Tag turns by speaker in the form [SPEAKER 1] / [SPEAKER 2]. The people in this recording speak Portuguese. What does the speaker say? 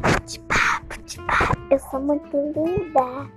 [SPEAKER 1] Bate papo, bate papo. Eu sou muito linda.